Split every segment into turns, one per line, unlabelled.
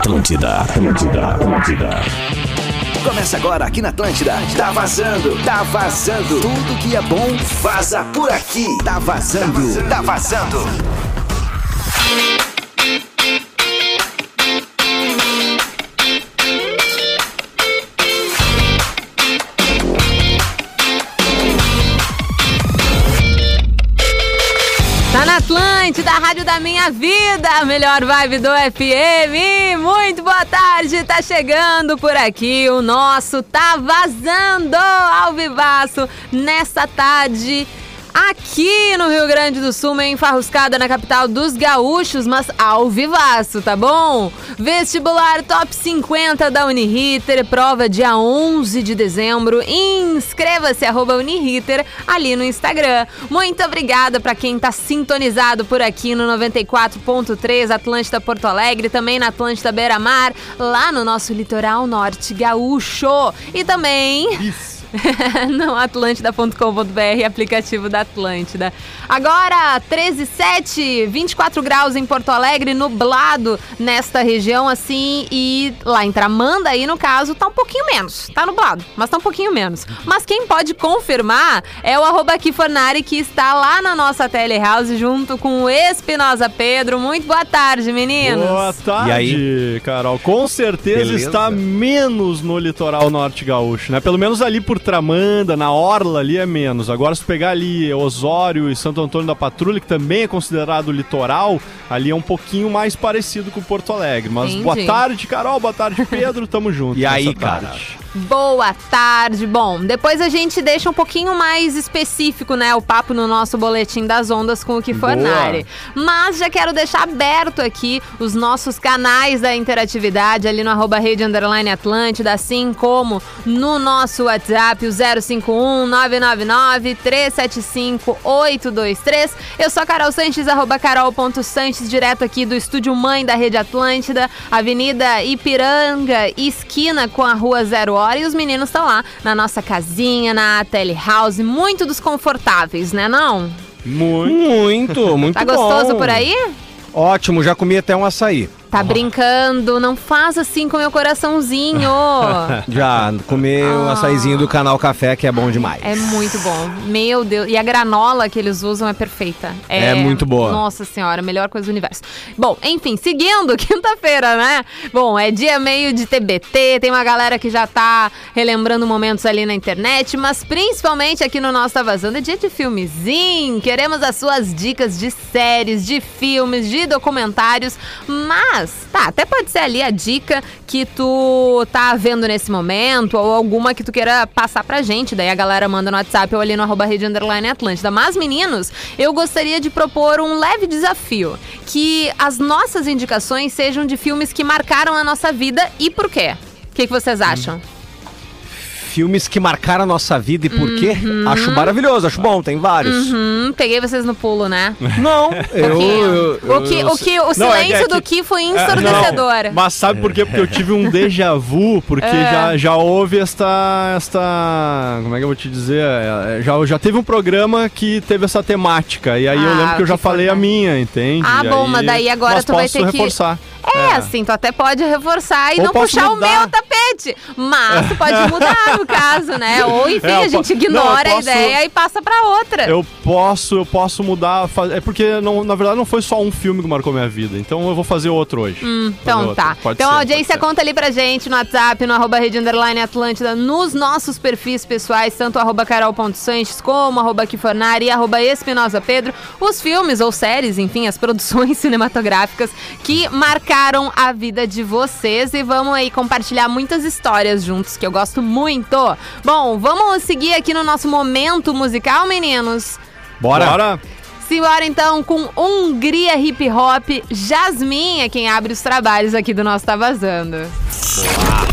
Atlântida, Atlântida, Atlântida.
Começa agora aqui na Atlântida. Tá vazando, tá vazando. Tudo que é bom vaza por aqui. Tá vazando, tá vazando.
Tá da minha vida, a melhor vibe do FM. Muito boa tarde, tá chegando por aqui o nosso Tá Vazando ao vivaço nessa tarde aqui no Rio Grande do Sul, meio enfarruscada na capital dos gaúchos, mas ao vivaço, tá bom? Vestibular Top 50 da Uniriter, prova dia 11 de dezembro. Inscreva-se, arroba Uniriter, ali no Instagram. Muito obrigada para quem tá sintonizado por aqui no 94.3 Atlântida Porto Alegre, também na Atlântida Beira Mar, lá no nosso litoral norte gaúcho. E também... Isso no atlântida.com.br, aplicativo da Atlântida. Agora, 13,7, 24 graus em Porto Alegre, nublado nesta região, assim, e lá em Tramanda, aí no caso, tá um pouquinho menos. Tá nublado, mas tá um pouquinho menos. Mas quem pode confirmar é o arroba Kifornari, que está lá na nossa telehouse, junto com o Espinosa Pedro. Muito boa tarde, meninos.
Boa tarde,
E aí?
Carol. Com certeza
Beleza?
está menos no litoral norte gaúcho, né? Pelo menos ali por Tramanda, na Orla ali é menos. Agora se tu pegar ali Osório e Santo Antônio da Patrulha, que também é considerado litoral, ali é um pouquinho mais parecido com Porto Alegre. Mas
Entendi.
boa tarde, Carol. Boa tarde, Pedro. Tamo junto.
E aí,
nessa
cara?
Boa tarde. Bom, depois a gente deixa um pouquinho mais específico, né, o papo no nosso boletim das ondas com o que área. Mas já quero deixar aberto aqui os nossos canais da interatividade ali no arroba rede underline Atlântida, assim como no nosso WhatsApp, o 051 999 375 823. Eu sou a Carol Sanches, arroba carol.sanches, direto aqui do estúdio Mãe da Rede Atlântida, Avenida Ipiranga, esquina com a Rua Zero Hora. E os meninos estão lá na nossa casinha, na telehouse, muito desconfortáveis, né não?
Muito.
Muito, muito
Tá
bom.
gostoso por aí?
Ótimo, já comi até um açaí.
Tá brincando, não faz assim com meu coraçãozinho.
Já comi um
Ah.
açaizinho do canal Café, que é bom demais.
É muito bom. Meu Deus. E a granola que eles usam é perfeita.
É muito boa.
Nossa senhora, melhor coisa do universo. Bom, enfim, seguindo, quinta-feira, né? Bom, é dia meio de TBT, tem uma galera que já tá relembrando momentos ali na internet, mas principalmente aqui no nosso Tá Vazando é dia de filmezinho. Queremos as suas dicas de séries, de filmes, de documentários, mas, tá, até pode ser ali a dica que tu tá vendo nesse momento, ou alguma que tu queira passar pra gente. Daí a galera manda no WhatsApp ou ali no arroba rede underline Atlântida. Mas, meninos, eu gostaria de propor um leve desafio. Que as nossas indicações sejam de filmes que marcaram a nossa vida e por quê? O que, que vocês acham?
Filmes que marcaram a nossa vida e por quê? Acho maravilhoso, acho bom, tem vários.
Hum, peguei vocês no pulo, né?
Não, eu, eu-
o, que, o, que, o
Não, é
silêncio
que- é
do
que-
Ki foi
É,
ensurdecedor.
não, mas sabe por quê? Porque eu tive um déjà vu, porque
É.
já, já houve esta, esta. Como é que eu vou te dizer? É, Já, já teve um programa que teve essa temática. E aí eu
Ah,
lembro que eu já
que foi
falei a minha, entende?
Ah, bom,
aí-
mas daí agora
mas
tu vai ter que-
reforçar.
É, assim, tu até pode reforçar e
Ou
não puxar o
mudar.
meu Mas pode mudar, no caso, né? Ou enfim,
É,
a gente ignora
não, eu
a
posso-
ideia e passa pra outra.
Eu posso, eu posso mudar. É porque, não, na verdade, não foi só um filme que marcou minha vida. Então eu vou fazer outro hoje.
Hum, então tá. Então
ser,
a audiência conta ali pra gente no WhatsApp, no arroba Rede Underline Atlântida, nos nossos perfis pessoais, tanto arroba carol.sanches como arroba Kifornari e arroba Espinosa Pedro, os filmes ou séries, enfim, as produções cinematográficas que marcaram a vida de vocês e vamos aí compartilhar muitas histórias juntos, que eu gosto muito. Bom, vamos seguir aqui no nosso momento musical, meninos?
Bora.
Bora.
Simbora então com Hungria Hip Hop. Jasmine é quem abre os trabalhos aqui do nosso Tá Vazando.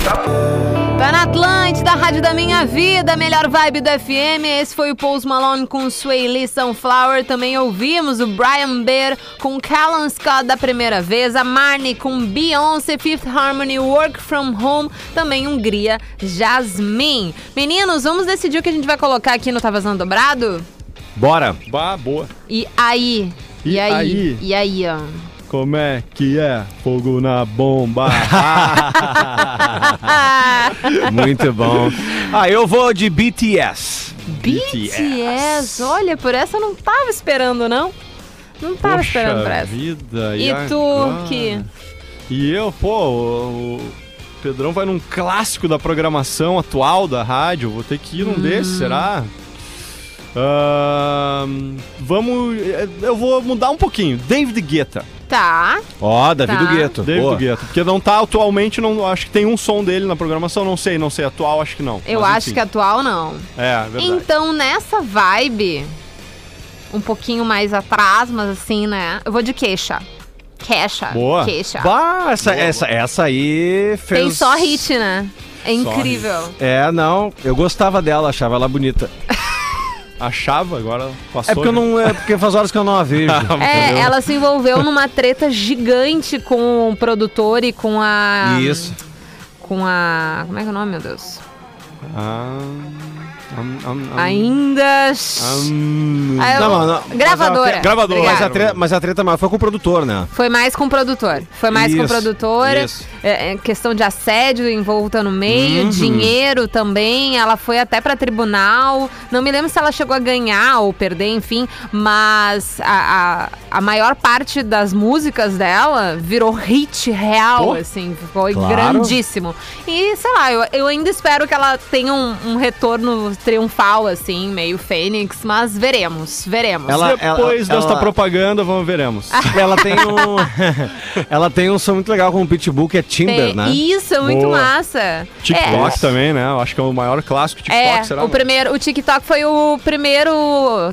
Tá na Atlântida, Rádio da Minha Vida, melhor vibe do FM. Esse foi o Post Malone com Sway Lee Sunflower. Também ouvimos o Brian Bear com Callum Scott da primeira vez. A Marnie com Beyoncé, Fifth Harmony, Work From Home. Também Hungria, Jasmine. Meninos, vamos decidir o que a gente vai colocar aqui no Tá Vazando Dobrado?
Bora.
Bah, boa.
E aí? E,
E
aí?
aí?
E aí, ó?
Como é que é? Fogo na bomba.
Muito bom. Ah, eu vou de BTS.
BTS. Olha, por essa eu não tava esperando, não. Não tava esperando por
Poxa
essa.
vida.
E tu,
agora?
que...
E eu, pô, o, o Pedrão vai num clássico da programação atual da rádio. Vou ter que ir num
Hum.
desses, será? Ahn, vamos. Eu vou mudar um pouquinho. David Guetta.
Tá.
Ó, Davi
Tá.
do Gueto.
David
Boa.
Guetta. Porque não tá atualmente, não, acho que tem um som dele na programação, não sei, não sei. Atual, acho que não.
Eu
Mas,
acho
enfim.
que atual não.
É, é verdade.
Então, nessa vibe, um pouquinho mais atrás, mas assim, né? Eu vou de queixa. Queixa.
Boa.
Queixa.
Bah, essa, essa, essa aí fez...
Tem só hit, né? É incrível.
É, não, eu gostava dela, achava ela bonita.
Achava, agora passou.
É porque eu não. É porque faz horas que eu não a vejo.
É,
entendeu?
ela se envolveu numa treta gigante com o produtor e com a.
Isso.
Com a. Como é que é o nome, meu Deus?
Ah, am- am- am-
Ainda. Ah, eu-
Não, não, não.
Gravadora.
Mas a- gravadora.
Mas a, treta, mas a treta maior foi com o produtor, né?
Foi mais com o produtor. Foi mais com o
Isso,
produtor.
isso.
É, é questão de assédio envolta no meio,
Uhum.
dinheiro também. Ela foi até pra tribunal. Não me lembro se ela chegou a ganhar ou perder, enfim. Mas a, a, a maior parte das músicas dela virou hit real,
Pô.
assim. Foi
Claro.
grandíssimo. E, sei lá, eu, eu ainda espero que ela tenha um, um retorno triunfal, assim, meio fênix. Mas veremos, veremos.
Ela-
Depois
ela-
desta
ela-
propaganda, vamos veremos.
Ela tem um. ela tem um som muito legal com o Pitbull, que é Timber,
Tem-
né?
Isso, é muito
Boa.
massa.
TikTok
É.
também, né? Eu acho que é o maior clássico TikTok,
É,
será?
o primeiro, o TikTok foi o primeiro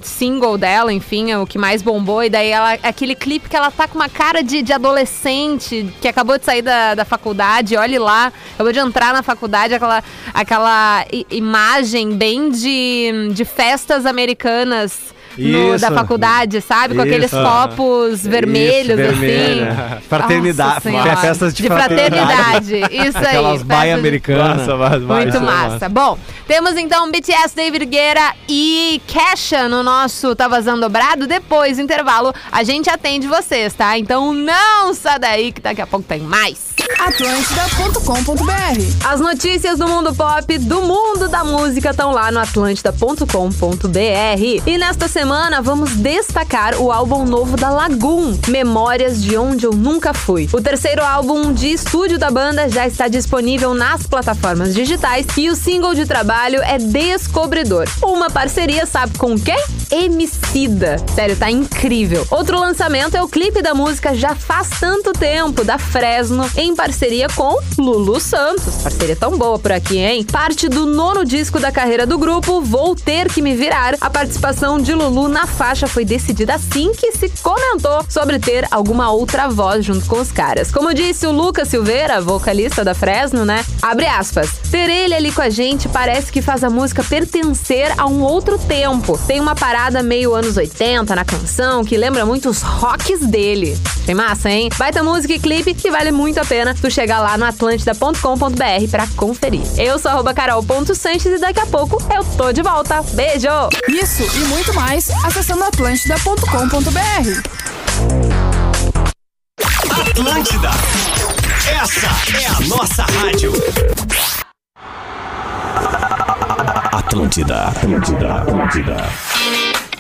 single dela, enfim, é o que mais bombou. E daí ela, aquele clipe que ela tá com uma cara de, de adolescente, que acabou de sair da, da faculdade, olhe lá, acabou de entrar na faculdade, aquela, aquela imagem bem de, de festas americanas. No- da faculdade, sabe? Com aqueles copos vermelhos,
Isso, vermelho.
assim.
Fraternidade.
Nossa Senhora.
Festas de
fraternidade. Isso aí.
Aquelas
festas
baia
de-
americanas.
Muito
isso é
massa. Bom, temos então BTS, David Guerra e Kesha no nosso Tá Vazando Dobrado. Depois do intervalo, a gente atende vocês, tá? Então não sai daí que daqui a pouco tem mais.
Atlântida.com.br
As notícias do mundo pop, do mundo da música, estão lá no atlântida.com.br. E nesta semana vamos destacar o álbum novo da Lagoon, Memórias de Onde Eu Nunca Fui. O terceiro álbum de estúdio da banda já está disponível nas plataformas digitais e o single de trabalho é Descobridor. Uma parceria, sabe com quem? Emicida. Sério, tá incrível. Outro lançamento é o clipe da música Já Faz Tanto Tempo, da Fresno, em parceria com Lulu Santos. Parceria tão boa por aqui, hein? Parte do nono disco da carreira do grupo, Vou Ter Que Me Virar. A participação de Lulu na faixa foi decidida assim que se comentou sobre ter alguma outra voz junto com os caras. Como disse o Lucas Silveira, vocalista da Fresno, né? Abre aspas. Ter ele ali com a gente parece que faz a música pertencer a um outro tempo. Tem uma parada meio anos 80 na canção que lembra muito os rocks dele. Tem massa, hein? Baita música e clipe que vale muito a pena tu chegar lá no atlântida.com.br pra conferir. Eu sou arroba carol.sanches e daqui a pouco eu tô de volta. Beijo!
Isso e muito mais acessando atlântida.com.br.
Atlântida. Essa é a nossa rádio.
Atlântida, Atlântida, Atlântida.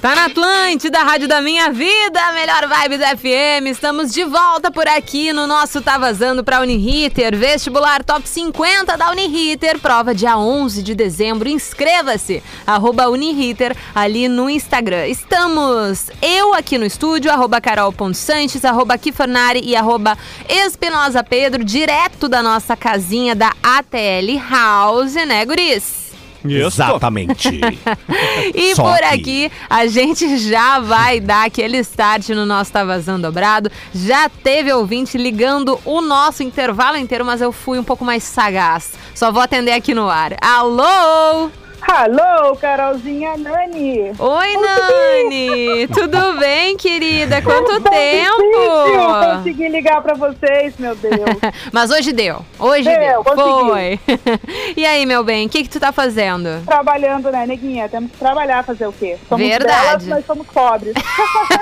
Tá na Atlântida, Rádio da Minha Vida, melhor vibe da FM. Estamos de volta por aqui no nosso Tá Vazando pra Uniriter. Vestibular Top 50 da Uniriter, prova dia 11 de dezembro. Inscreva-se, arroba Uniriter, ali no Instagram. Estamos eu aqui no estúdio, arroba carol.sanches, arroba Kifornari e arroba Espinosa Pedro, direto da nossa casinha da ATL House, né, guris?
Isso.
Exatamente.
E
Só
por
que-
aqui a gente já vai dar aquele start no nosso Tá Vazando Dobrado. Já teve ouvinte ligando o nosso intervalo inteiro, mas eu fui um pouco mais sagaz. Só vou atender aqui no ar. Alô?
Alô, Carolzinha Nani.
Oi, Nani! Tudo bem, querida? Quanto
Tão
tempo?
Consegui ligar pra vocês, meu Deus.
Mas hoje deu. Hoje
Deu,
deu. Foi. e aí, meu bem, o que, que tu tá fazendo?
Trabalhando, né, neguinha? Temos que trabalhar, fazer o quê? Somos
Verdade.
belas, mas somos pobres.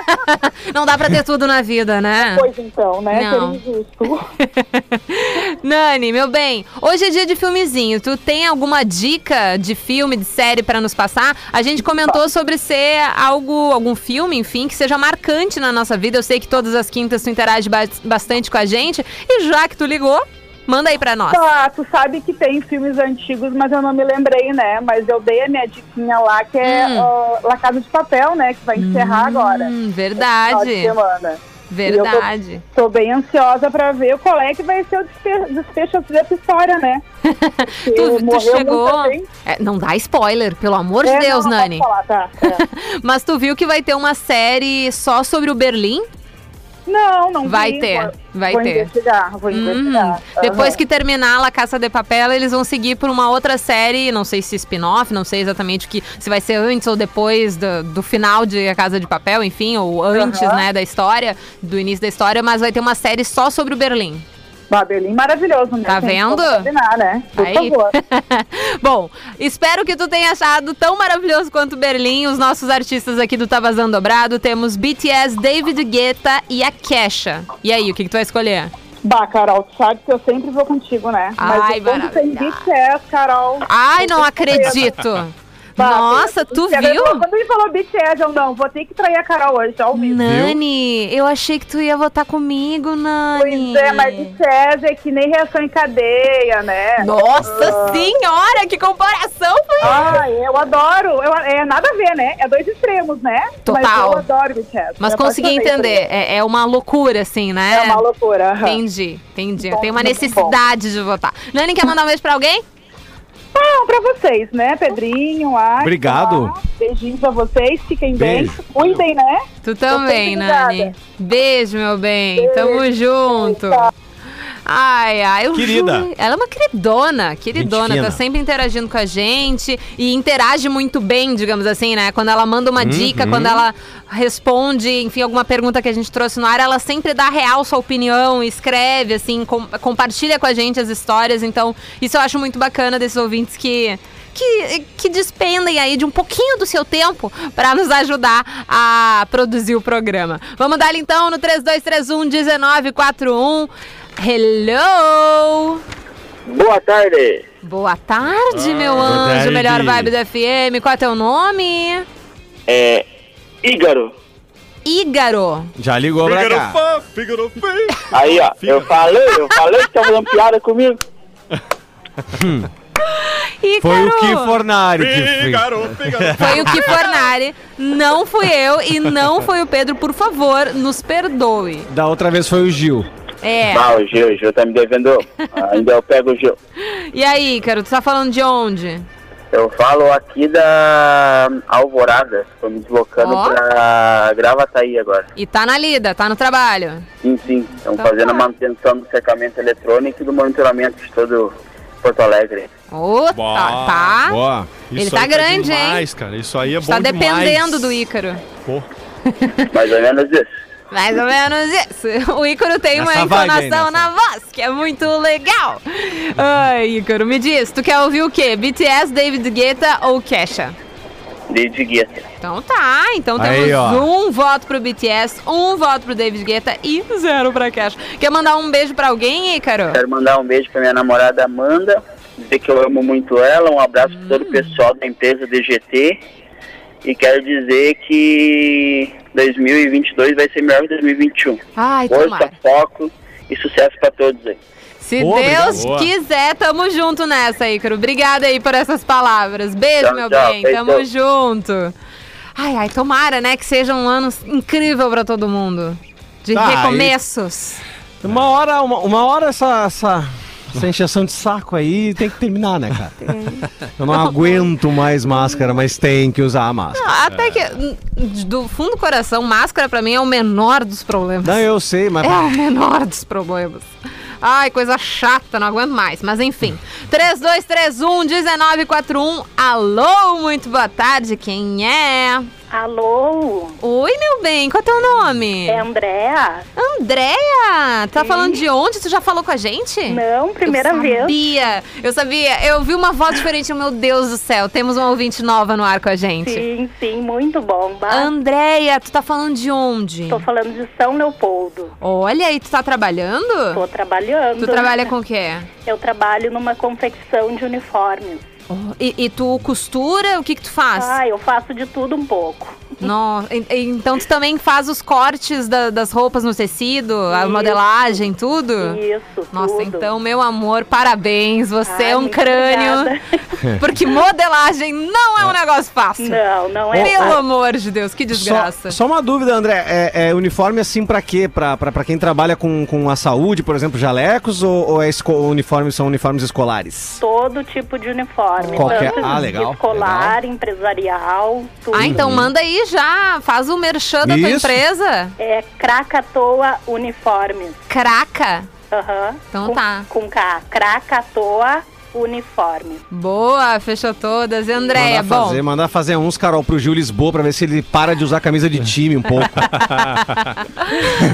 Não dá pra ter tudo na vida, né?
pois então, né?
Não. Nani, meu bem, hoje é dia de filmezinho. Tu tem alguma dica de filme, de série pra nos passar? A gente comentou sobre ser algo, algum filme, enfim, que seja marcante na nossa vida. Eu sei que todas as quintas tu interage ba- bastante com a gente. E já que tu ligou, manda aí pra nós.
Tá, tu sabe que tem filmes antigos, mas eu não me lembrei, né? Mas eu dei a minha diquinha lá, que é
Hum.
ah, La Casa de Papel, né? Que vai encerrar agora.
Hum,
Final de
verdade.
semana.
Verdade.
Tô bem ansiosa pra ver qual é que vai ser o desfe- desfecho dessa história, né?
Tu, tu chegou. É, não dá spoiler, pelo amor de
É,
Deus,
não,
Nani.
falar, tá? É.
Mas tu viu que vai ter uma série só sobre o Berlim?
Não, não
Vai
vi.
ter,
Vou-
vai
vou
ter.
Investigar, vou
Hum,
investigar.
Depois
Aham.
que terminar La Caça de Papel, eles vão seguir por uma outra série, não sei se spin-off, não sei exatamente o que, se vai ser antes ou depois do, do final de A Casa de Papel, enfim, ou antes,
Aham.
né, da história, do início da história, mas vai ter uma série só sobre o Berlim.
Bah, Berlim maravilhoso, né?
Tá vendo?
combinar, né? Por
Aí.
favor.
Bom, espero que tu tenha achado tão maravilhoso quanto Berlim os nossos artistas aqui do Tá Vazando Dobrado. Temos BTS, David Guetta e a Kesha. E aí, o que, que tu vai escolher?
Bah, Carol, tu sabe que eu sempre vou contigo, né?
Ai,
Mas quando tem. BTS, Carol...
Ai, não acredito!
Bah,
Nossa, tu viu?
Quando ele falou BTS, eu não, vou ter que trair a Carol hoje, ao vivo.
Nani, eu achei que tu ia votar comigo, Nani.
Pois é, mas BTS é que nem reação em cadeia, né?
Nossa senhora, que comparação foi
Ai, eu adoro. Eu, é nada a ver, né? É dois extremos, né?
Total.
Mas eu adoro BTS.
Mas consegui entender. É, é uma loucura, assim, né?
É uma loucura.
Entendi, entendi. Eu
Bom,
tenho uma necessidade de votar. Nani, quer mandar um beijo pra alguém?
Não, pra vocês, né? Pedrinho, Arte.
Obrigado.
lá. Beijinhos pra vocês. Fiquem
Beijo.
bem. Cuidem, né?
Tu também. Nani. Beijo, meu bem. Tamo junto. Ai, ai, eu
Querida.
Ela é uma queridona, queridona, tá sempre interagindo com a gente e interage muito bem, digamos assim, né? Quando ela manda uma dica, quando ela responde, enfim, alguma pergunta que a gente trouxe no ar, ela sempre dá real sua opinião, escreve, assim, com- compartilha com a gente as histórias. Então, isso eu acho muito bacana desses ouvintes que. Que, que despendem aí de um pouquinho do seu tempo para nos ajudar a produzir o programa. Vamos dar então no 3231 1941. Hello!
Boa tarde.
Boa tarde, meu anjo,
tarde.
melhor vibe do FM. Qual é teu nome?
É. Ígaro.
Ígaro.
Já ligou pra cá.
fã, Fígaro feio.
Aí, ó. Eu falei, eu falei que tava dando piada comigo.
Foi o que Fornari que.
Fígaro, Fígaro.
Foi o que Fornari, não fui eu e não foi o Pedro, por favor, nos perdoe.
Da outra vez foi o Gil.
É.
Ah, o Gil, o Gil tá me devendo. Ainda eu pego o Gil.
E aí, Ícaro, tu tá falando de onde?
Eu falo aqui da Alvorada. Tô me deslocando
Ó.
pra Gravataí agora.
E tá na lida, tá no trabalho.
Sim, sim. Estamos
Então
fazendo
tá.
a manutenção do cercamento eletrônico e do monitoramento de todo Porto Alegre.
Ô, tá, tá.
Boa.
Ele tá
aí
grande, hein?
demais, cara. Isso aí é bom
Tá
demais.
dependendo do Ícaro.
Pô,
Mais ou menos isso.
Mais ou menos isso. O Ícaro tem uma
Nessa aí,
entonação na voz, que é muito legal. Ai, Ícaro, me diz, tu quer ouvir o quê? BTS, David Guetta ou Kesha?
Desde Guetta.
Então tá, então
Aí,
temos
ó.
um voto pro BTS, um voto pro David Guetta e zero pra Kesha. Quer mandar um beijo pra alguém, Ícaro?
Quero mandar um beijo pra minha namorada Amanda, dizer que eu amo muito ela, um abraço para todo o pessoal da empresa DGT e quero dizer que 2022 vai ser melhor que 2021.
Ai,
Força,
tomara.
foco e sucesso para todos aí.
Se
Boa,
Deus
obrigado.
quiser, tamo junto nessa, Ícaro. Obrigada aí por essas palavras. Beijo,
Tchau,
meu
tchau,
bem. Tamo junto. Ai, ai, tomara, né, que seja um ano incrível pra todo mundo. De
Tá,
recomeços.
Uma hora, uma, uma hora essa, essa, essa encheção de saco aí tem que terminar, né, cara? Eu não aguento mais máscara, mas tem que usar a máscara.
Não, Até que, hum, do fundo do coração, máscara pra mim é o menor dos problemas.
Não, eu sei, mas
É o menor dos problemas. Ai, coisa chata, não aguento mais. Mas enfim. 3231-1941. Alô, muito boa tarde. Quem é?
Alô,
Oi, meu bem, qual é teu nome?
é Andréa?
Andréia! Tá falando de onde? Tu já falou com a gente?
Não, primeira
eu
vez.
sabia, eu sabia. Eu vi uma voz diferente, meu Deus do céu. Temos uma ouvinte nova no ar com a gente.
Sim, sim, muito bom. Bah,
Andréia, tu tá falando de onde?
Tô falando de São Leopoldo.
Olha, e tu tá trabalhando?
Tô trabalhando.
Tu trabalha com o quê?
Eu trabalho numa confecção de uniformes.
E, e tu costura? O que que tu faz?
Ah, eu faço de tudo um pouco.
Nossa, e- então tu também faz os cortes da- das roupas no tecido, a
Isso.
modelagem, tudo?
Isso,
Nossa,
tudo.
então, meu amor, parabéns. Você
Ai,
é um crânio.
obrigada.
Porque modelagem não é um negócio fácil.
Não, não é.
Pelo amor de Deus, que desgraça.
Só, só uma dúvida, André. É, é uniforme assim pra quê? Pra, pra, pra quem trabalha com, com a saúde, por exemplo, jalecos? Ou, ou é uniformes, são uniformes escolares?
Todo tipo de uniforme.
Qualquer-
tanto
Ah, legal,
Escolar, empresarial, tudo.
Ah, então manda aí já. Faz o merchan da tua
Isso.
empresa.
É Krakatoa Uniformes.
Craca.
Aham.
Então
com,
tá.
Com K. Krakatoa Uniformes.
Boa, fechou todas. E Andréia,
mandar,
bom.
fazer, mandar fazer uns, Carol, pro Gil Lisboa pra ver se ele para de usar camisa de time um pouco.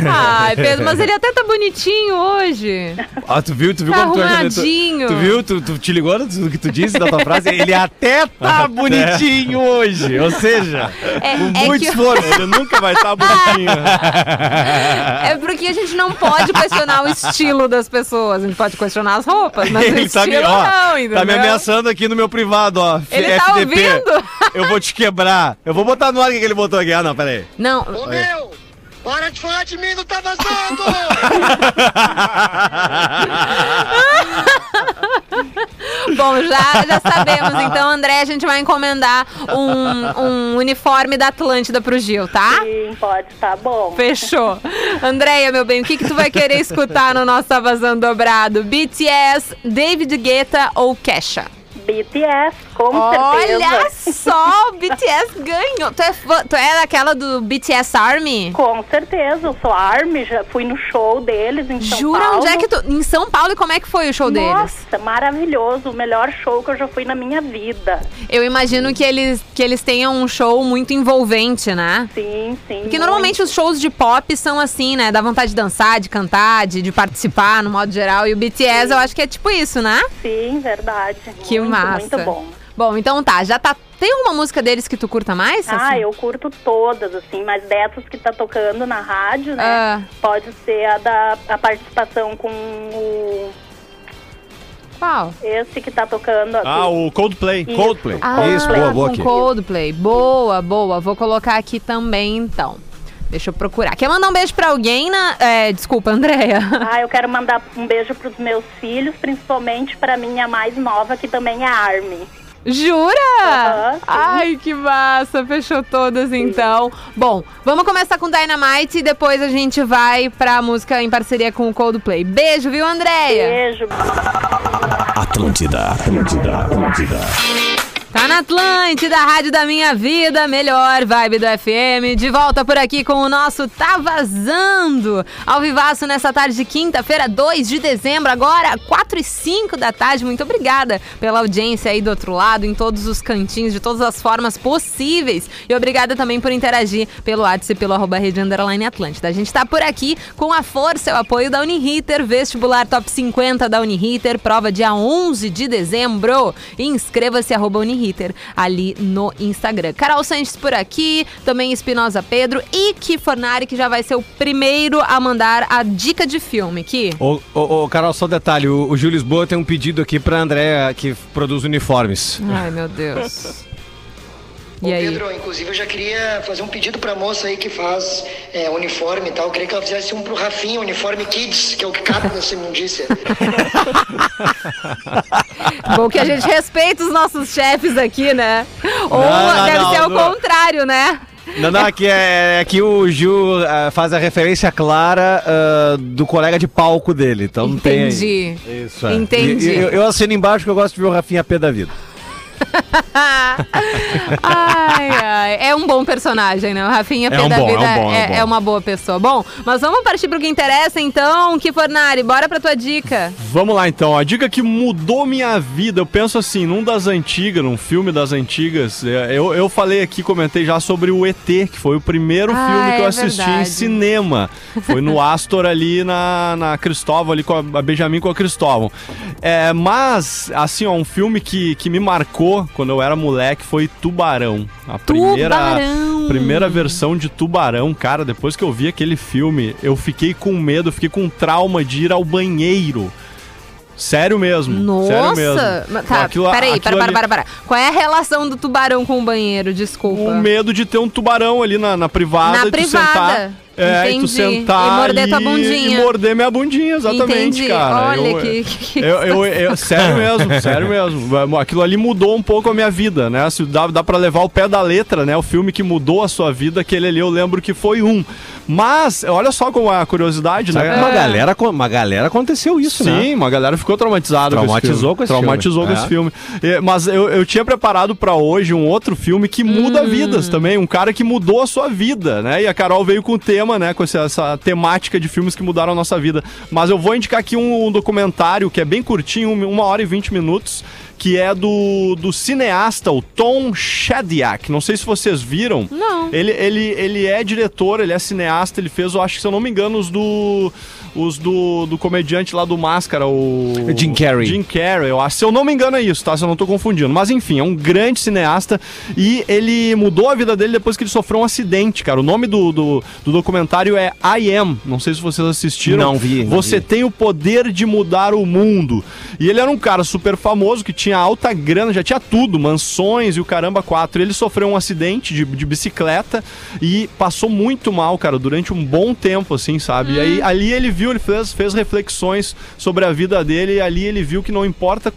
Ai, Pedro, mas ele até tá bonitinho hoje.
ah, tu viu? Tu viu
Tá
como tu, tu,
arrumadinho.
tu viu? Tu, tu te ligou no que tu disse da tua frase? Ele até tá bonitinho hoje. Ou seja,
É,
com
é
muito
que-
esforço.
Ele nunca vai estar bonitinho.
É porque a gente não pode questionar o estilo das pessoas. A gente pode questionar as roupas, mas o
Ele
estilo
tá me, ó,
não, entendeu?
tá me ameaçando aqui no meu privado, ó.
Ele tá
FDP.
ouvindo?
Eu vou te quebrar. Eu vou botar no ar o que que ele botou aqui. Ah, não, peraí.
Não,
Ô meu, para de falar de mim, não tá vazando!
bom, já, já sabemos. Então, André, a gente vai encomendar um, um uniforme da Atlântida pro Gil, tá?
Sim, pode, tá bom.
Fechou. Andréia, meu bem, o que, que tu vai querer escutar no nosso Tá Vazando Dobrado? BTS, David Guetta ou Kesha?
BTS, com
Olha
certeza.
só, o BTS ganhou. Tu é, fã- tu é daquela do BTS Army?
Com certeza, eu sou ARMY, já fui no show deles em São
Jura?
Paulo.
Onde é que tu. Em São Paulo, e como é que foi o show deles?
Nossa, maravilhoso, o melhor show que eu já fui na minha vida.
Eu imagino que eles, que eles tenham um show muito envolvente, né?
Sim, sim.
Porque normalmente os shows de pop são assim, né? Dá vontade de dançar, de cantar, de, de participar no modo geral. E o BTS eu acho que é tipo isso, né?
Sim, verdade.
Que
muito,
massa.
Muito bom.
Bom, então tá, já tá. Tem alguma música deles que tu curta mais?
Ah,
assim?
eu curto todas, assim, mas dessas que tá tocando na rádio, né?
Ah.
Pode ser a da a participação com o.
Qual?
Esse que tá tocando aqui.
Ah, o Coldplay.
Isso.
Coldplay.
Ah,
Isso, boa, boa aqui.
Coldplay. Boa, boa. Vou colocar aqui também, então. Deixa eu procurar. Quer mandar um beijo pra alguém? Na... É, desculpa, Andréia.
Ah, eu quero mandar um beijo pros meus filhos, principalmente pra minha mais nova, que também é Army.
Jura?
Sim.
Ai, que massa. Fechou todas, então. Bom, vamos começar com Dynamite e depois a gente vai pra música em parceria com o Coldplay. Beijo, viu, Andréia?
Beijo.
Atlântida, Atlântida, Atlântida.
Tá na Atlântida, Rádio da Minha Vida, melhor vibe do FM. De volta por aqui com o nosso Tá Vazando. Ao vivaço nessa tarde de quinta-feira, 2 de dezembro, agora 4 e 5 da tarde. Muito obrigada pela audiência aí do outro lado, em todos os cantinhos, de todas as formas possíveis. E obrigada também por interagir pelo WhatsApp e pelo arroba rede underline Atlântida. A gente tá por aqui com a força e o apoio da Uniriter, vestibular top 50 da Uniriter, prova dia 11 de dezembro. Inscreva-se arroba ali no Instagram. Carol Sanches por aqui, também Espinosa Pedro e Ki Fornari, que já vai ser o primeiro a mandar a dica de filme. Ki.
Ô, ô, ô, Carol, só um detalhe. O, o Gil Lisboa tem um pedido aqui pra André, que produz uniformes.
Ai, meu Deus.
Ô,
E aí?
Pedro, inclusive eu já queria fazer um pedido pra moça aí que faz é, uniforme e tal. Eu queria que ela fizesse um pro Rafinha, uniforme Kids, que é o que cabe nessa imundícia.
Bom que a gente respeita os nossos chefes aqui, né? Ou
não,
deve
não,
ser o
não.
contrário, né?
Não, não, aqui, é, aqui o Gil ah, faz a referência clara ah, do colega de palco dele. Então não tem.
Entendi.
Isso, é.
Entendi.
E- e- Eu, eu assino embaixo que eu gosto de ver o Rafinha a pé da vida.
ai, ai. É um bom personagem, né? O Rafinha
É um
da
bom, é
vida
um bom, é um
é, é uma boa pessoa. Bom, mas vamos partir pro que interessa então, que Fornari, bora pra tua dica.
Vamos lá então, a dica que mudou minha vida, eu penso assim, num das antigas, num filme das antigas, é, eu, eu falei aqui, comentei já sobre o ET, que foi o primeiro
Ah,
filme que eu
é
assisti em
verdade.
cinema. Foi no Astor ali na, na Cristóvão, ali com a, a Benjamin com a Cristóvão. É, mas, assim, ó, um filme que, que me marcou quando eu era moleque foi Tubarão. A primeira,
Tubarão!
primeira versão de Tubarão, cara, depois que eu vi aquele filme, eu fiquei com medo, fiquei com trauma de ir ao banheiro. Sério mesmo. sério mesmo.
Nossa! Tá,
Aquilo-
peraí,
aquilo
para, para,
ali-
para, para. Qual é a relação do tubarão com o banheiro? Desculpa.
O medo de ter um tubarão ali na, na privada
Na privada.
sentar. É, e tu sentar
E morder tua bundinha.
E morder minha bundinha, exatamente,
Entendi.
cara.
Olha
eu,
que- que-
eu, eu- eu- sério mesmo, sério mesmo. Aquilo ali mudou um pouco a minha vida, né? Se dá, dá pra levar o pé da letra, né? O filme que mudou a sua vida, aquele ali eu lembro que foi um. Mas, olha só como é a curiosidade, né?
Uma, galera, uma galera aconteceu isso, né?
Sim, uma galera ficou traumatizada
Traumatizou
com esse. Traumatizou
filme.
com
É.
esse filme. É, Mas eu, eu tinha preparado pra hoje um outro filme que muda
Hum.
vidas também. Um cara que mudou a sua vida, né? E a Carol veio com o tema, né? Com essa, essa temática de filmes que mudaram a nossa vida. Mas eu vou indicar aqui um, um documentário que é bem curtinho, um- uma hora e vinte minutos. Que é do, do cineasta, o Tom Shadyac. Não sei se vocês viram.
Não.
Ele, ele, ele é diretor, ele é cineasta, ele fez, eu acho que se eu não me engano, os do. Os do, do comediante lá do Máscara, o.
Jim Carrey.
Jim Carrey, eu acho. Se eu não me engano é isso, tá? Se eu não tô confundindo. Mas enfim, é um grande cineasta e ele mudou a vida dele depois que ele sofreu um acidente, cara. O nome do, do, do documentário é I Am. Não sei se vocês assistiram.
Não vi, não
Você
vi.
tem o poder de mudar o mundo. E ele era um cara super famoso que tinha alta grana, já tinha tudo, mansões e o caramba quatro. Ele sofreu um acidente de, de bicicleta e passou muito mal, cara, durante um bom tempo, assim, sabe? E aí ali ele viu, ele fez, fez reflexões sobre a vida dele e ali ele viu que não importa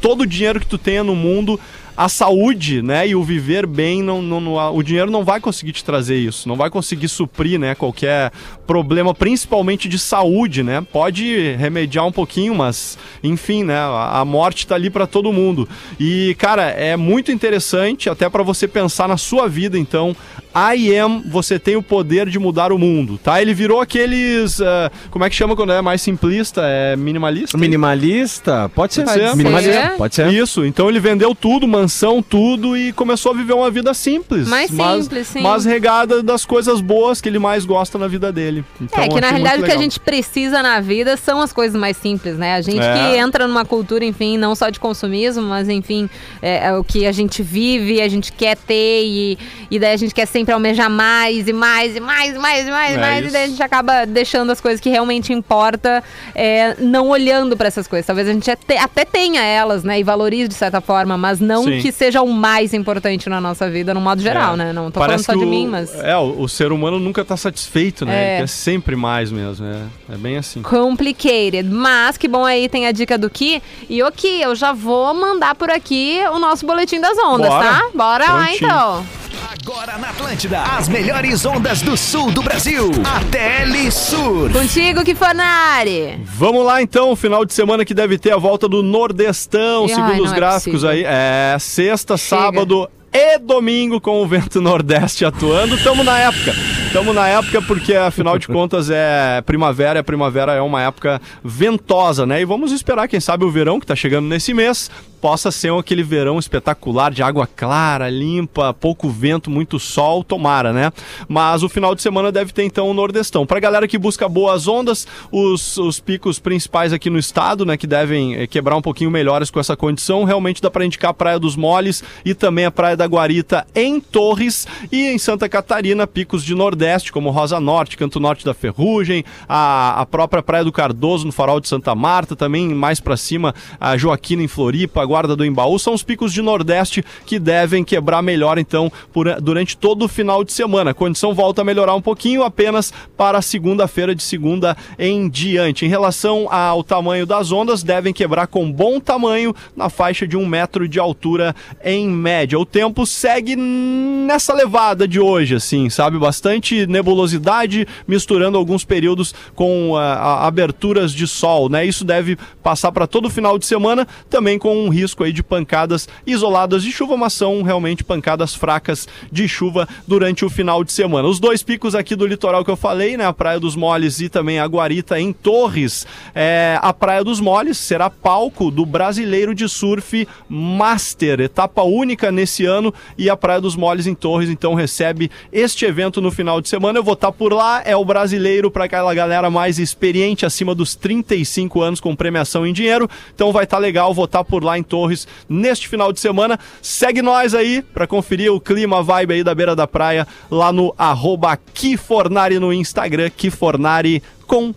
todo o dinheiro que tu tenha no mundo. A saúde, né, e o viver bem, não, não, não- o dinheiro não vai conseguir te trazer isso, não vai conseguir suprir, né, qualquer problema, principalmente de saúde, né? Pode remediar um pouquinho, mas enfim, né? A, a morte tá ali para todo mundo. E cara, é muito interessante até para você pensar na sua vida. Então, I am, você tem o poder de mudar o mundo, tá? Ele virou aqueles, ah, como é que chama quando é mais simplista? É minimalista?
Minimalista? Pode ser.
Pode ser,
Minimalista?
pode ser.
Pode ser.
Isso, então ele vendeu tudo, mansão, tudo e começou a viver uma vida simples.
Mais
mas,
simples, sim.
Mas regada das coisas boas que ele mais gosta na vida dele. Então,
é que na realidade o que a gente precisa na vida são as coisas mais simples, né? A gente
É.
que entra numa cultura, enfim, não só de consumismo, mas enfim, é, é o que a gente vive, a gente quer ter e, e daí a gente quer sempre almejar mais e mais e mais e mais e mais e
É
mais e daí a gente acaba deixando as coisas que realmente importa, é, não olhando pra essas coisas. Talvez a gente até, até tenha elas, né? E valorize de certa forma, mas não
Sim.
que seja o mais importante na nossa vida, no modo geral,
É.
né? Não tô
Parece
falando só de mim, mas.
É, o, o ser humano nunca tá satisfeito, né?
É.
Sempre mais mesmo. É, é bem assim.
Complicated. Mas que bom aí, tem a dica do Ki. E o Ki, eu já vou mandar por aqui o nosso boletim das ondas,
Bora.
tá? Bora lá
Prontinho.
então.
Agora na Atlântida, as melhores ondas do sul do Brasil. ATL Sur.
Contigo, que Fornari.
Vamos lá então, final de semana que deve ter a volta do Nordestão,
Ai,
segundo
não
os
é
gráficos
possível.
aí. É sexta,
Chega.
sábado e domingo com o vento nordeste atuando. Tamo na época. Tamo na época porque afinal de contas é primavera, e a primavera é uma época ventosa, né? E vamos esperar, quem sabe, o verão que tá chegando nesse mês possa ser aquele verão espetacular de água clara, limpa, pouco vento, muito sol, tomara, né? Mas o final de semana deve ter então o Nordestão. Pra galera que busca boas ondas, os, os picos principais aqui no estado, né, que devem eh, quebrar um pouquinho melhores com essa condição, realmente dá pra indicar a Praia dos Moles e também a Praia da Guarita em Torres e em Santa Catarina, picos de Nordeste, como Rosa Norte, Canto Norte da Ferrugem, a, a própria Praia do Cardoso, no Farol de Santa Marta, também mais pra cima, a Joaquina em Floripa, Guarda do Embaú, são os picos de Nordeste que devem quebrar melhor, então, por- durante todo o final de semana. A condição volta a melhorar um pouquinho apenas para segunda-feira, de segunda em diante. Em relação ao tamanho das ondas, devem quebrar com bom tamanho, na faixa de um metro de altura em média. O tempo segue nessa levada de hoje, assim, sabe? Bastante nebulosidade, misturando alguns períodos com a- aberturas de sol, né? Isso deve passar para todo o final de semana, também com um risco aí de pancadas isoladas de chuva, mas são realmente pancadas fracas de chuva durante o final de semana. Os dois picos aqui do litoral que eu falei, né? A Praia dos Moles e também a Guarita em Torres. É, a Praia dos Moles será palco do Brasileiro de Surf Master, etapa única nesse ano, e a Praia dos Moles em Torres, então, recebe este evento no final de semana. Eu vou estar por lá, é o brasileiro para aquela galera mais experiente, acima dos 35 anos, com premiação em dinheiro. Então vai estar legal, vou estar por lá em Torres neste final de semana. Segue nós aí para conferir o clima, a vibe aí da beira da praia, lá no arroba Kifornari no Instagram, Kifornari com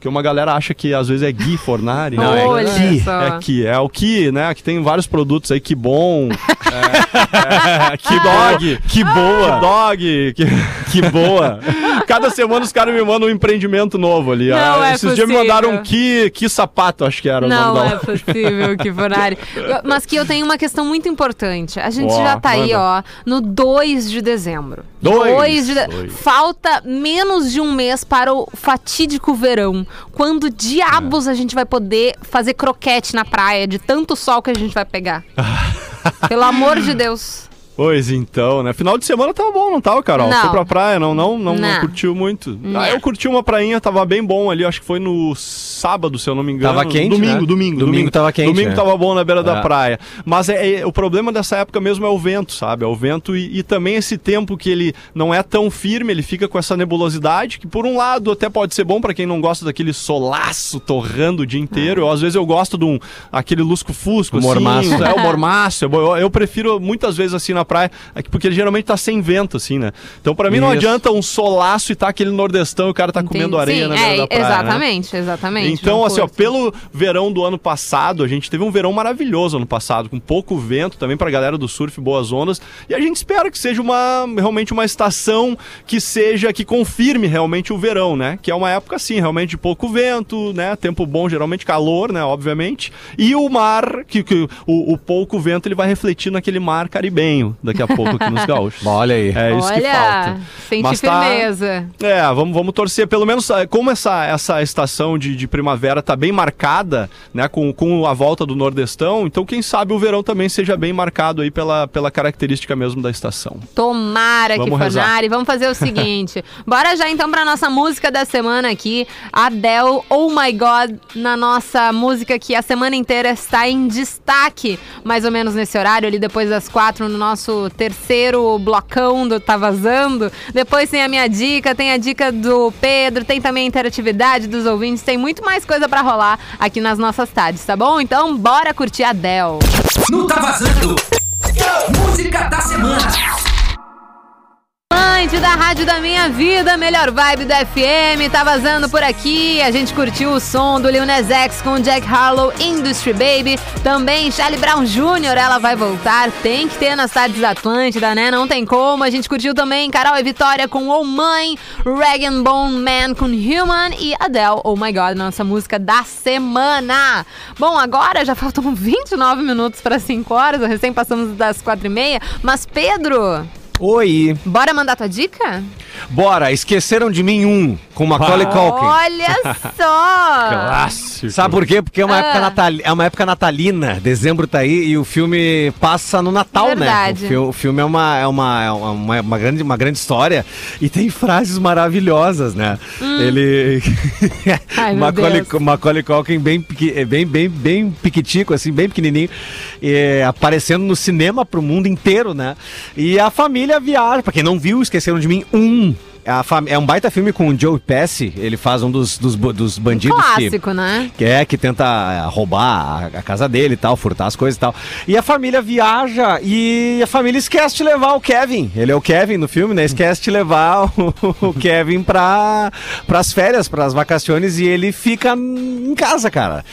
K. Que uma galera acha que às vezes é Gui Fornari.
Não,
é
Olha
Ki.
só.
É Ki, é o Ki, né? Que tem vários produtos aí, que bom. É, é, que dog. Que boa. Que dog. Que, que boa. Cada semana os caras me mandam um empreendimento novo ali.
Não
Ah,
é
Esses dias me
possível.
mandaram um que, que sapato, acho que era o
Não é possível que Funari. Mas que eu tenho uma questão muito importante. A gente
Ó,
já tá aí,
manda.
ó, no 2 de dezembro.
Dois,
2 de de-
dois.
Falta menos de um mês para o fatídico verão. Quando diabos a gente vai poder fazer croquete na praia de tanto sol que a gente vai pegar? Pelo amor de Deus.
Pois então, né? Final de semana tava bom, não tava, Carol?
Não.
Foi pra praia, não, não, não, não
Não.
curtiu muito.
Não.
Ah, eu curti uma prainha, tava bem bom ali, acho que foi no sábado, se eu não me engano.
Tava quente,
Domingo,
né?
domingo,
Domingo tava quente,
Domingo
né?
tava bom na beira da
É.
praia. Mas é, é- o problema dessa época mesmo é o vento, sabe? É o vento e, e também esse tempo que ele não é tão firme, ele fica com essa nebulosidade, que por um lado até pode ser bom pra quem não gosta daquele solaço torrando o dia inteiro. Eu, às vezes eu gosto de um aquele lusco-fusco,
O
assim,
mormaço.
é o mormaço. Eu, eu prefiro muitas vezes assim na praia, aqui, porque ele geralmente tá sem vento, assim, né? Então pra mim não
Isso.
adianta um solaço e tá aquele nordestão e o cara tá comendo
Entendi.
areia
Sim,
na beira
é,
da praia. né?
Exatamente, exatamente.
Então,
não
assim, ó,
curto.
pelo verão do ano passado, a gente teve um verão maravilhoso ano passado, com pouco vento também pra galera do surf, boas ondas. E a gente espera que seja uma realmente uma estação que seja, que confirme realmente o verão, né? Que é uma época, assim, realmente de pouco vento, né? Tempo bom, geralmente calor, né? Obviamente. E o mar, que, que o, o pouco vento ele vai refletir naquele mar caribenho daqui a pouco aqui nos gaúchos.
Olha aí.
É isso que
Olha,
falta.
sente
Mas tá-
firmeza.
É, vamos, vamos torcer. Pelo menos, eh, como essa, essa estação de, de primavera tá bem marcada, né, com, com a volta do Nordestão, então quem sabe o verão também seja bem marcado aí pela, pela característica mesmo da estação.
Tomara que
Vamos rezar.
Fornari. Vamos fazer o seguinte. bora já então pra nossa música da semana aqui. Adele, Oh My God, na nossa música que a semana inteira está em destaque. Mais ou menos nesse horário, ali depois das quatro, no nosso terceiro blocão do Tá Vazando. Depois tem a minha dica, tem a dica do Pedro, tem também a interatividade dos ouvintes. Tem muito mais coisa pra rolar aqui nas nossas tardes, tá bom? Então bora curtir a Adele.
No Tá Vazando. Música da semana.
Da rádio da minha vida, melhor vibe do FM, tá vazando por aqui. A gente curtiu o som do Lil Nas X com Jack Harlow, Industry Baby. Também Charlie Brown Jr., ela vai voltar. Tem que ter nas tardes da Atlântida, né? Não tem como. A gente curtiu também Carol e Vitória com Oh Mãe, Rag Bone Man com Human e Adele, Oh My God, nossa música da semana. Bom, agora já faltam 29 minutos para 5 horas, recém passamos das 4 e meia. Mas Pedro,
Oi.
Bora mandar tua dica?
Bora, esqueceram de mim um, com Macaulay Culkin.
Olha só!
Clássico.
Sabe por quê? Porque é uma,
Ah.
época natali- é uma época natalina, dezembro tá aí e o filme passa no Natal,
Verdade.
né? O, fi- o filme é, uma, é, uma, é uma, uma grande, uma grande história e tem frases maravilhosas, né? Ele.
Hum. Ai, meu
Macaulay. Macaulay Culkin bem, bem, bem, bem piquitico, assim, bem pequenininho, é, aparecendo no cinema pro mundo inteiro, né? E a família viaja, pra quem não viu, esqueceram de mim, um. Fam- é um baita filme com o Joe Pesci, ele faz um dos, dos, dos bandidos que,
Clássico, né?
que é que tenta eh, roubar a, a casa dele e tal, furtar as coisas e tal. E a família viaja e a família esquece de levar o Kevin. Ele é o Kevin no filme, né? Esquece de levar o, o Kevin para as férias, para as vacações e ele fica em casa, cara.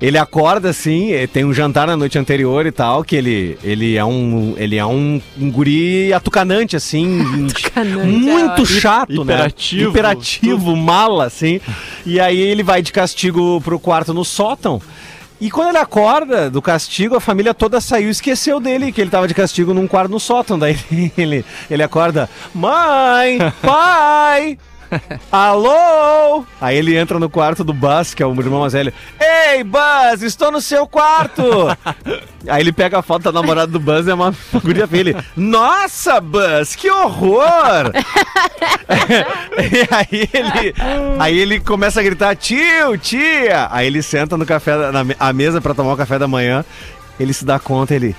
Ele acorda assim, eh, tem um jantar na noite anterior e tal, que ele, ele é um ele é um, um guri atucanante assim,
Atucanante,
muito
é
chato,
Hiperativo,
né? Hiperativo, mala assim. E aí ele vai de castigo pro quarto no sótão. E quando ele acorda do castigo, a família toda saiu e esqueceu dele, que ele tava de castigo num quarto no sótão. Daí ele, ele acorda, mãe, pai, alô? Aí ele entra no quarto do Buzz, que é o irmão mais velho. Ei, Buzz, estou no seu quarto! Aí ele pega a foto da namorada do Buzz e é uma guria feia. Ele, Nossa, Buzz, que horror! e aí ele, aí ele começa a gritar, tio, tia! Aí ele senta no café, na me- a mesa pra tomar o café da manhã. Ele se dá conta, ele...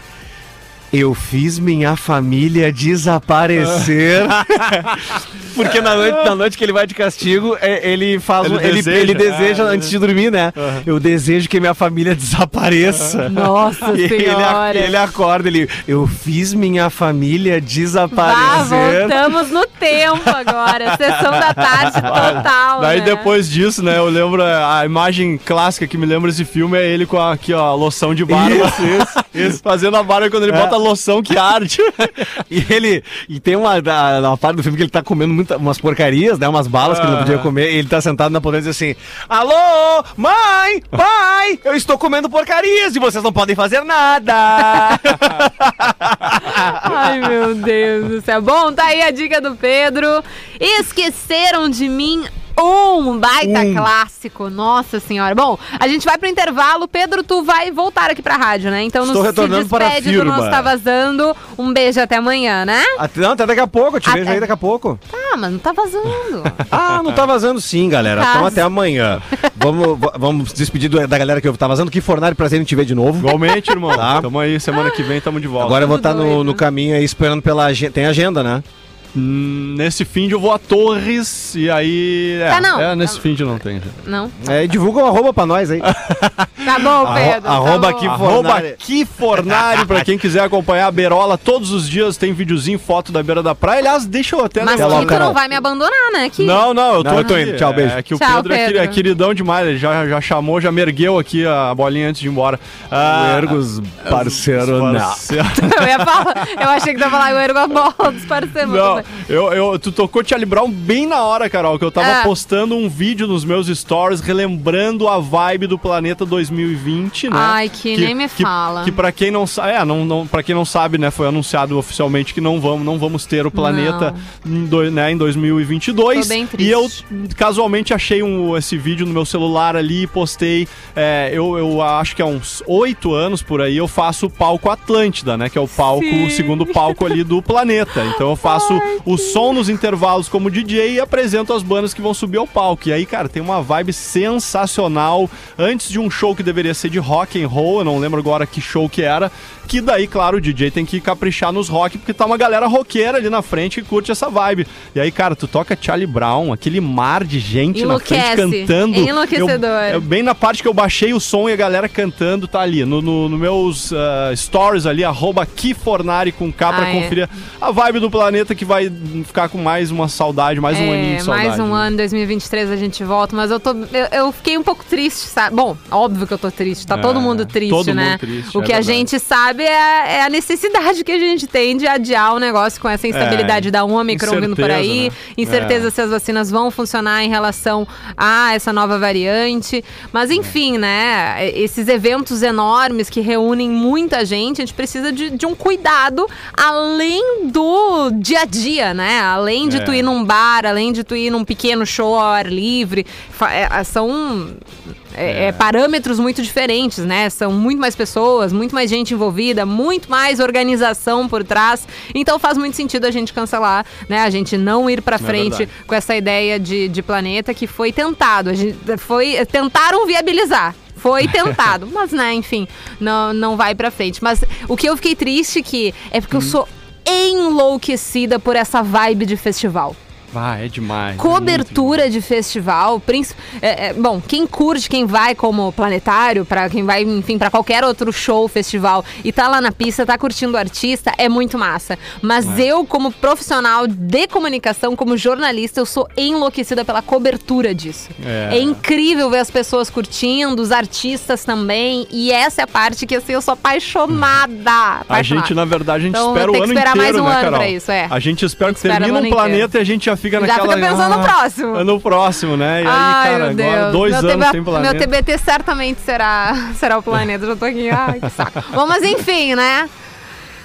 Eu fiz minha família desaparecer. Porque na noite, na noite que ele vai de castigo, é, ele faz
Ele
um- ele,
deseja.
ele deseja
Ah,
antes de dormir, né? Eu desejo que minha família desapareça.
Nossa
E ele,
senhora.
ele acorda, ele. Eu fiz minha família
Ah,
desaparecer.
voltamos no tempo agora. Sessão da tarde total.
Daí
né?
depois disso, né, eu lembro é, a imagem clássica que me lembra desse filme é ele com a, aqui, ó, a loção de barba.
Isso,
Isso, Fazendo a barba quando ele
É.
bota a loção que arde.
E ele. E tem uma, uma parte do filme que ele tá comendo muita, umas porcarias, né? Umas balas que ele não podia comer. E ele tá sentado na poltrona e diz assim: Alô, mãe, pai, eu estou comendo porcarias e vocês não podem fazer nada.
Ai, meu Deus do céu. Bom, tá aí a dica do Pedro. Esqueceram de mim. Um baita clássico, nossa senhora. Bom, a gente vai pro intervalo. Pedro, tu vai voltar aqui pra rádio, né? Então
Estou
nos
retornando
se
para a
despede do nosso Tá Vazando. Um beijo até amanhã, né?
Até, não, até daqui a pouco, eu te
Até-
vejo aí daqui a pouco.
Ah, mas não tá vazando.
Ah, não tá vazando sim, galera.
Tá.
Então até amanhã. Vamos, vamos despedir do- da galera que tá vazando. Que fornário, prazer em te ver de novo.
Igualmente, irmão.
Tá.
Tamo aí, semana que vem tamo de volta.
Agora eu vou estar no,
doido.
no caminho aí esperando pela agenda. Tem agenda, né?
Hum, nesse fim de eu vou a Torres e aí. É,
Tá, não.
é, nesse fim de não tem.
Não?
É, divulga um arroba pra nós aí.
Tá bom, Pedro. tá
arroba
bom.
aqui,
Arroba
Fornari.
aqui Fornari, pra quem quiser acompanhar a Berola todos os dias, tem videozinho, foto da beira da praia. Aliás, deixa eu até
Mas
lá,
que tu
Carol.
não vai me abandonar, né? Que...
Não, não, eu tô,
Não, eu tô
aqui.
indo. Tchau, beijo.
É que o
Tchau,
Pedro, é queri-
Pedro.
É, queridão demais, ele já, já chamou, já me ergueu aqui a bolinha antes de ir embora. Ah,
Ergos, parceiro, não.
parceiro.
Eu ia falar. Eu achei que ia falar eu era com a bola dos parceiros.
Não. Eu, eu, tu tocou Charlie Brown bem na hora, Carol, que eu tava
Ah.
postando um vídeo nos meus stories relembrando a vibe do Planeta 2020, né?
Ai, que nem me fala.
Que pra quem não sabe, é, não, não, pra quem não sabe, né, foi anunciado oficialmente que não vamos, não vamos ter o Planeta em, do- né, em 2022.
Tô bem triste.
E eu casualmente achei um, esse vídeo no meu celular ali e postei, é, eu, eu acho que há uns oito anos por aí, eu faço o palco Atlântida, né, que é o palco,
Sim.
o segundo palco ali do planeta. Então eu faço o som nos intervalos como DJ e apresento as bandas que vão subir ao palco. E aí, cara, tem uma vibe sensacional. Antes de um show que deveria ser de rock and roll, eu não lembro agora que show que era, que daí, claro, o DJ tem que caprichar nos rock, porque tá uma galera roqueira ali na frente que curte essa vibe. E aí, cara, tu toca Charlie Brown, aquele mar de gente na frente
Enlouquece.
cantando.
Enlouquecedor.
Eu- eu- bem na parte que eu baixei o som e a galera cantando, tá ali. No, no, no meus ah, stories ali, arroba Kifornari com K pra
Ah, é.
conferir a vibe do planeta que vai ficar com mais uma saudade, mais um
É,
aninho de saudade.
mais um
né?
ano, 2023 a gente volta, mas eu tô. Eu, eu fiquei um pouco triste, sabe? Bom, óbvio que eu tô triste, tá
É,
todo mundo triste,
todo mundo
né?
triste,
o
é
que a gente sabe é, é a necessidade que a gente tem de adiar o negócio com essa instabilidade
É,
da Omicron vindo por aí,
né?
incerteza se as vacinas vão funcionar em relação a essa nova variante. Mas enfim, né? Esses eventos enormes que reúnem muita gente, a gente precisa de, de um cuidado além do dia a dia, né? Além de
É.
tu ir num bar, além de tu ir num pequeno show ao ar livre. É, são. é, é, parâmetros muito diferentes, né? São muito mais pessoas, muito mais gente envolvida, muito mais organização por trás. Então faz muito sentido a gente cancelar, né? A gente não ir pra frente
verdade.
com essa ideia de, de planeta que foi tentado. A gente foi tentaram viabilizar. Foi tentado, mas né, enfim, não, não vai pra frente. Mas o que eu fiquei triste que é porque eu sou enlouquecida por essa vibe de festival.
Vai, é demais.
Cobertura de festival, é, é, bom, quem curte, quem vai como planetário, para quem vai, enfim, para qualquer outro show, festival e tá lá na pista, tá curtindo o artista, é muito massa. Mas eu, como profissional de comunicação, como jornalista, eu sou enlouquecida pela cobertura disso.
É.
É, incrível ver as pessoas curtindo, os artistas também, e essa é a parte que assim, eu sou apaixonada.
A
apaixonada.
gente, na verdade, a gente
Então,
espera o ano
esperar
inteiro,
mais um
né,
ano
Carol?
pra isso, é.
A gente espera que termine um planeta e a gente já fica
Já
naquela.
fica pensando no
ah,
próximo.
é no próximo, né? E aí,
Ai,
cara,
meu
agora
Deus.
dois
meu
anos
TB
sem planeta.
Meu TBT certamente será, será o planeta. Já tô aqui. Ai, que saco. Bom, mas enfim, né?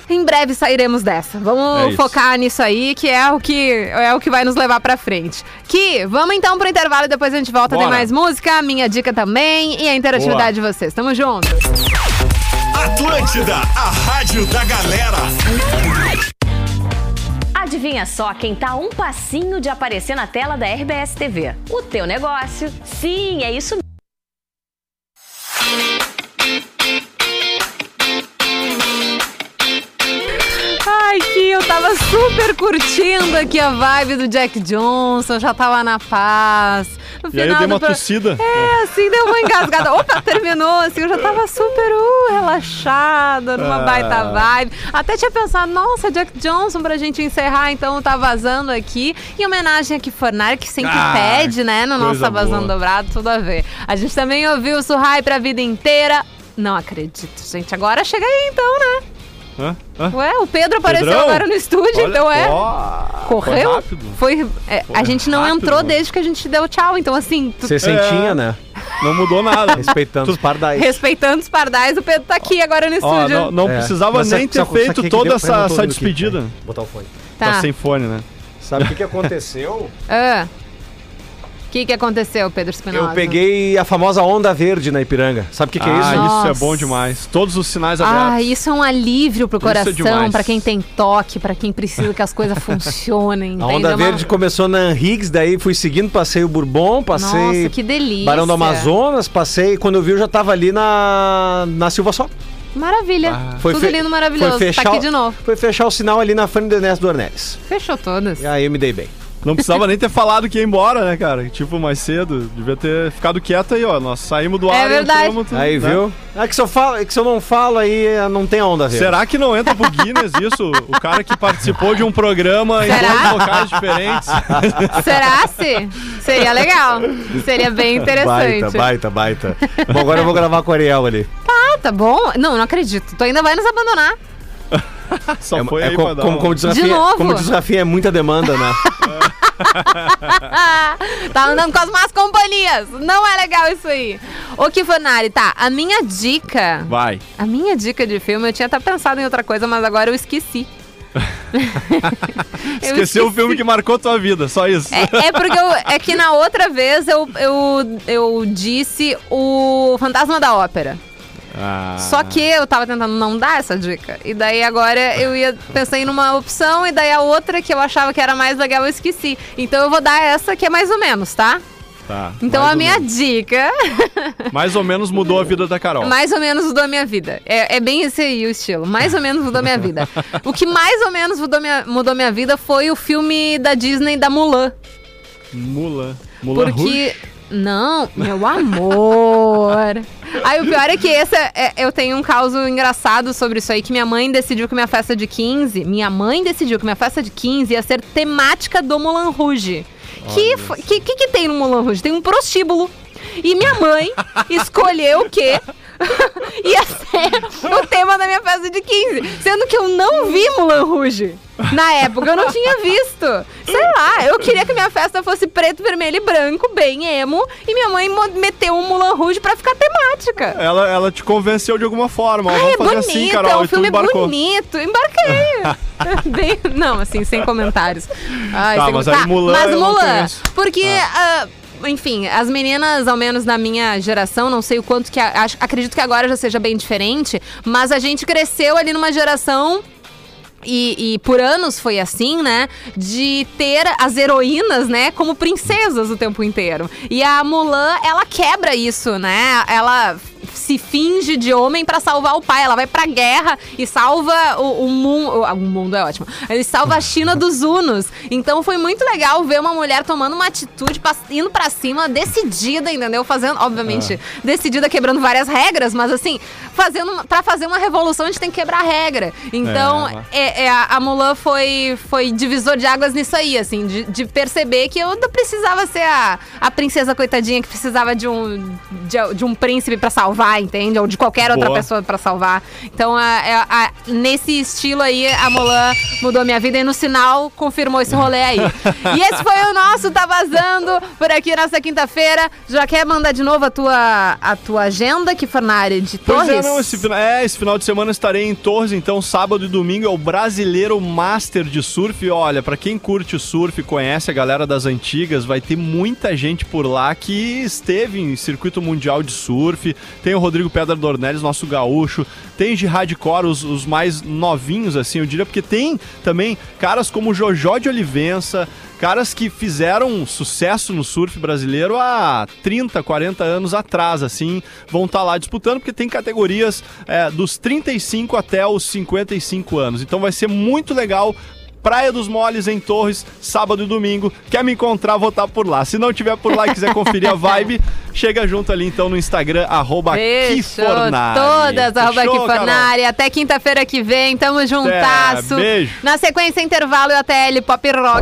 Em breve sairemos dessa.
É
Vamos
isso.
focar nisso aí, que é o que é o que vai nos levar pra frente. Que vamos então pro intervalo e depois a gente volta. Tem
Bora.
mais música, minha dica também e a interatividade de vocês. Tamo junto.
Atlântida, a rádio da galera.
Adivinha só quem tá um passinho de aparecer na tela da RBS TV? O teu negócio. Sim, é isso
Ai, tava super curtindo aqui a vibe do Jack Johnson, já tava na paz. No
E aí eu dei uma
pro-
tossida.
É, assim, deu uma engasgada. Opa, terminou, assim, eu já tava super uh, relaxada, numa
Ah.
baita vibe. Até tinha pensado, nossa, Jack Johnson pra gente encerrar, então tá vazando aqui. Em homenagem a Kifornar, que sempre
Ah,
pede, né, no nosso Vazando. Dobrado, tudo a ver. A gente também ouviu o Surrai pra vida inteira. Não acredito, gente. Agora chega aí, então, né?
Hã? Hã?
Ué, o Pedro apareceu
Pedrão?
agora no estúdio,
Olha-
então é.
Ó,
Correu?
Foi rápido.
Foi. é,
Foi
a gente não
rápido,
entrou
mano.
desde que a gente deu tchau, então assim, tu-
Você sentinha, né?
Não mudou nada.
Respeitando os pardais.
respeitando os pardais, o Pedro tá aqui agora no
Ó,
estúdio.
não, não
É.
precisava
Mas
nem ter feito toda essa, essa
ouvindo aqui.
despedida.
Vou Botar o fone.
Tá.
Tá sem fone, né?
Sabe o que, que aconteceu?
Ah. O que, que aconteceu, Pedro Espinosa?
Eu peguei a famosa onda verde na Ipiranga. Sabe o que, que é
ah,
isso?
isso é bom demais. Todos os sinais abertos.
Ah, isso é um alívio pro
Isso é
coração,
demais.
pra quem tem toque, pra quem precisa que as coisas funcionem.
A onda
É uma-
verde começou na Higgs, daí fui seguindo, passei o Bourbon, passei
Nossa, que delícia.
Barão do Amazonas, passei, quando eu vi eu já tava ali na, na Silva Só.
Maravilha.
Foi
Tudo
fe-
lindo, maravilhoso.
foi
tá
fechar
aqui
o-
de novo.
Foi fechar o sinal ali na frente do Ernesto Dornelles.
Fechou todas.
E aí eu me dei bem.
Não precisava nem ter falado que ia embora, né, cara? Tipo, mais cedo. Devia ter ficado quieto aí, ó. Nós saímos do
É
ar
verdade.
e entramos tudo,
Aí,
né?
viu? É que se eu, falo, é que se eu não falo aí, não tem onda verde.
Será que não entra pro Guinness isso? O cara que participou de um programa em
Será?
dois locais diferentes.
Será se? Seria legal. Seria bem interessante.
Baita, baita, baita. Bom, agora eu vou gravar com o Ariel ali.
Ah, tá bom. Não, não acredito. Tu ainda vai nos abandonar.
Só
É,
foi
é
aí
co- como, como diz Rafinha,
novo?
como diz o Rafinha, é muita demanda, né?
tá andando com as más companhias. Não é legal isso aí. Ô, Kifanari, tá. A minha dica.
Vai.
A minha dica de filme, eu tinha até pensado em outra coisa, mas agora eu esqueci. Eu
Esqueceu o filme que marcou tua vida, só isso.
É, é porque eu- é que na outra vez eu, eu, eu disse o Fantasma da Ópera.
Ah.
Só que eu tava tentando não dar essa dica. E daí agora eu ia pensei numa opção e daí a outra que eu achava que era mais legal eu esqueci. Então eu vou dar essa que é mais ou menos, tá?
Tá,
Então a minha
menos.
dica,
Mais ou menos mudou a vida da Carol.
mais ou menos mudou a minha vida. É, é bem esse aí o estilo. Mais ou menos mudou a minha vida. O que mais ou menos mudou minha, mudou minha vida foi o filme da Disney da Mulan.
Mulan. Mulan
Porque.
Rouge?
Não, meu amor. Aí o pior é que esse é- é- eu tenho um caso engraçado sobre isso aí, que minha mãe decidiu que minha festa de 15. Minha mãe decidiu que minha festa de 15 ia ser temática do Mulan Rouge. Que, que, que que tem no Mulan Rouge? Tem um prostíbulo. E minha mãe escolheu o quê? ia ser o tema da minha festa de 15. Sendo que eu não vi Mulan Rouge. Na época eu não tinha visto. Sei lá, eu queria que minha festa fosse preto, vermelho e branco, bem emo. E minha mãe meteu um Mulan Rouge pra ficar temática.
Ela, ela te convenceu de alguma forma. Vamos
é
fazer
bonito,
assim,
é
Carol.
um
e tu
filme
embarcou.
bonito. Embarquei. Bem- não, assim, sem comentários. Ai,
Tá,
sem-
mas aí Mulan
Mas Mulan, porque... ah, enfim, as meninas, ao menos na minha geração, não sei o quanto que. a- acho- acredito que agora já seja bem diferente, mas a gente cresceu ali numa geração e, e por anos foi assim, né? De ter as heroínas, né? Como princesas o tempo inteiro. E a Mulan, ela quebra isso, né? Ela se finge de homem pra salvar o pai. Ela vai pra guerra e salva o, o mundo. O mundo é ótimo. Ele salva a China dos Hunos. Então foi muito legal ver uma mulher tomando uma atitude, indo pra cima, decidida, entendeu? Fazendo, obviamente, decidida, quebrando várias regras, mas assim, fazendo pra fazer uma revolução a gente tem que quebrar a regra. Então,
É,
é, é, a, Mulan foi, foi divisor de águas nisso aí, assim, de, de perceber que eu não precisava ser a, a princesa coitadinha que precisava de um, de, de um príncipe pra salvar. Salvar, entende? Ou de qualquer outra
Boa.
pessoa pra salvar. Então, a- a- a- nesse estilo aí, a Molan mudou minha vida e no sinal confirmou esse rolê aí. e esse foi o nosso Tá Vazando por aqui nessa quinta-feira. Já quer mandar de novo a tua, a tua agenda, que Fornari, de
Pois
Torres?
é, não, esse, é, esse final de semana estarei em Torres, então sábado e domingo é o Brasileiro Master de Surf. Olha, pra quem curte o surf, conhece a galera das antigas, vai ter muita gente por lá que esteve em circuito mundial de surf. Tem o Rodrigo Pedra Dornelles, nosso gaúcho. Tem de hardcore, os, os mais novinhos, assim, eu diria, porque tem também caras como Jojó de Olivença, caras que fizeram sucesso no surf brasileiro há 30, 40 anos atrás, assim, vão estar lá disputando, porque tem categorias é, dos 35 até os 55 anos. Então vai ser muito legal. Praia dos Moles em Torres, sábado e domingo. Quer me encontrar, vou estar por lá. Se não tiver por lá e quiser conferir a vibe, chega junto ali então no Instagram, arroba
Fechou
Kifornari.
todas, arroba
Fechou,
Kifornari. Até quinta-feira que vem, tamo juntasso.
beijo.
Na sequência, intervalo e até L Pop Rock.